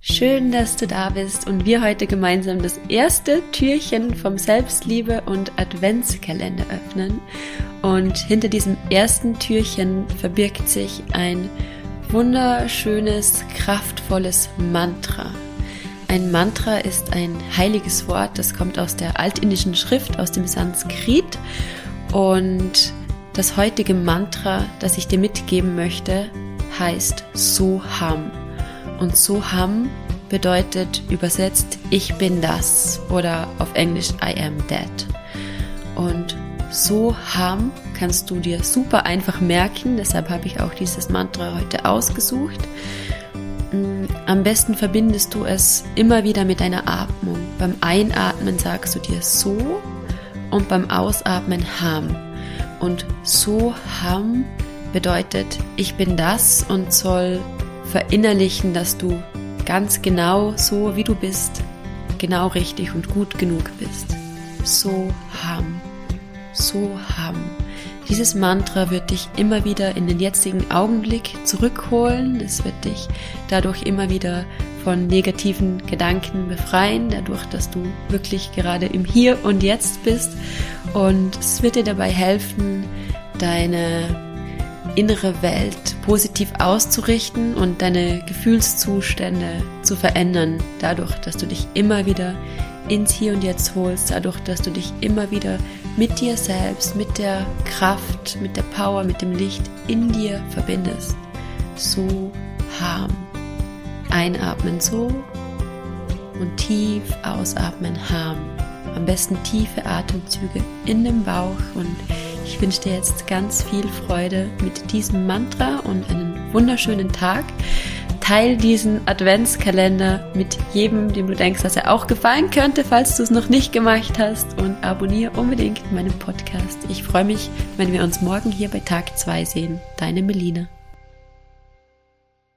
Schön, dass du da bist und wir heute gemeinsam das erste Türchen vom Selbstliebe und Adventskalender öffnen. Und hinter diesem ersten Türchen verbirgt sich ein wunderschönes, kraftvolles Mantra. Ein Mantra ist ein heiliges Wort, das kommt aus der altindischen Schrift, aus dem Sanskrit. Und das heutige Mantra, das ich dir mitgeben möchte, heißt Soham. Und Soham bedeutet übersetzt Ich bin das oder auf Englisch I am that. Und Soham kannst du dir super einfach merken, deshalb habe ich auch dieses Mantra heute ausgesucht. Mm, am besten verbindest du es immer wieder mit deiner Atmung. Beim Einatmen sagst du dir so und beim Ausatmen ham. Und so ham bedeutet, ich bin das und soll verinnerlichen, dass du ganz genau so, wie du bist, genau richtig und gut genug bist. So ham, so ham. Dieses Mantra wird dich immer wieder in den jetzigen Augenblick zurückholen. Es wird dich dadurch immer wieder von negativen Gedanken befreien, dadurch, dass du wirklich gerade im Hier und Jetzt bist. Und es wird dir dabei helfen, deine innere Welt positiv auszurichten und deine Gefühlszustände zu verändern, dadurch, dass du dich immer wieder ins Hier und Jetzt holst, dadurch, dass du dich immer wieder mit dir selbst, mit der Kraft, mit der Power, mit dem Licht in dir verbindest. So harm. Einatmen so und tief ausatmen harm. Am besten tiefe Atemzüge in dem Bauch und ich wünsche dir jetzt ganz viel Freude mit diesem Mantra und einen wunderschönen Tag. Teil diesen Adventskalender mit jedem, dem du denkst, dass er auch gefallen könnte, falls du es noch nicht gemacht hast. Und abonniere unbedingt meinen Podcast. Ich freue mich, wenn wir uns morgen hier bei Tag 2 sehen. Deine Melina.